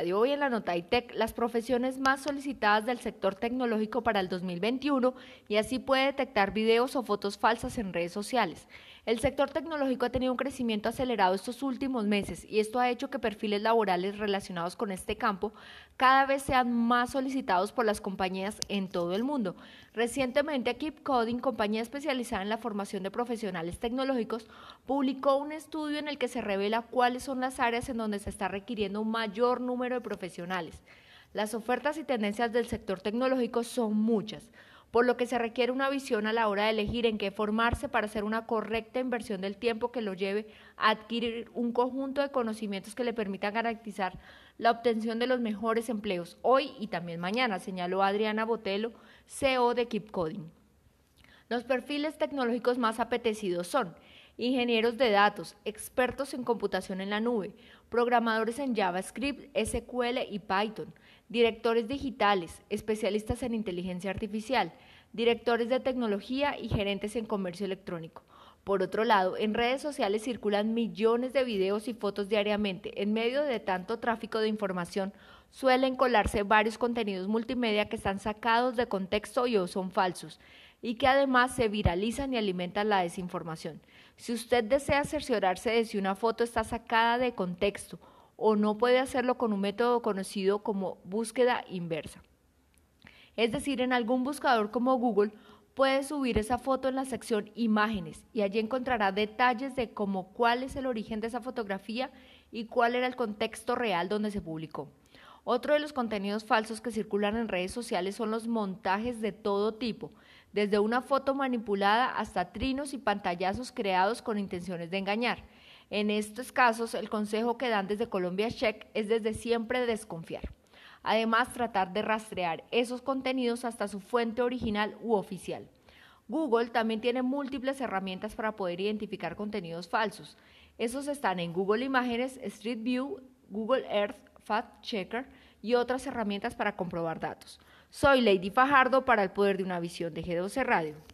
Hoy en la Nota ITEC, las profesiones más solicitadas del sector tecnológico para el 2021 y así puede detectar videos o fotos falsas en redes sociales. El sector tecnológico ha tenido un crecimiento acelerado estos últimos meses y esto ha hecho que perfiles laborales relacionados con este campo cada vez sean más solicitados por las compañías en todo el mundo. Recientemente, Keep Coding, compañía especializada en la formación de profesionales tecnológicos, publicó un estudio en el que se revela cuáles son las áreas en donde se está requiriendo un mayor número de profesionales. Las ofertas y tendencias del sector tecnológico son muchas, por lo que se requiere una visión a la hora de elegir en qué formarse para hacer una correcta inversión del tiempo que lo lleve a adquirir un conjunto de conocimientos que le permitan garantizar la obtención de los mejores empleos hoy y también mañana, señaló Adriana Botelo, CEO de Keep Coding. Los perfiles tecnológicos más apetecidos son ingenieros de datos, expertos en computación en la nube, programadores en JavaScript, SQL y Python, directores digitales, especialistas en inteligencia artificial, directores de tecnología y gerentes en comercio electrónico. Por otro lado, en redes sociales circulan millones de videos y fotos diariamente. En medio de tanto tráfico de información, suelen colarse varios contenidos multimedia que están sacados de contexto y o son falsos y que además se viralizan y alimentan la desinformación. Si usted desea cerciorarse de si una foto está sacada de contexto o no puede hacerlo con un método conocido como búsqueda inversa. Es decir, en algún buscador como Google puede subir esa foto en la sección imágenes y allí encontrará detalles de cómo cuál es el origen de esa fotografía y cuál era el contexto real donde se publicó. Otro de los contenidos falsos que circulan en redes sociales son los montajes de todo tipo, desde una foto manipulada hasta trinos y pantallazos creados con intenciones de engañar. En estos casos, el consejo que dan desde Colombia Check es desde siempre desconfiar. Además, tratar de rastrear esos contenidos hasta su fuente original u oficial. Google también tiene múltiples herramientas para poder identificar contenidos falsos. Esos están en Google Imágenes, Street View, Google Earth, Fact Checker y otras herramientas para comprobar datos. Soy Lady Fajardo para el Poder de una Visión de G12 Radio.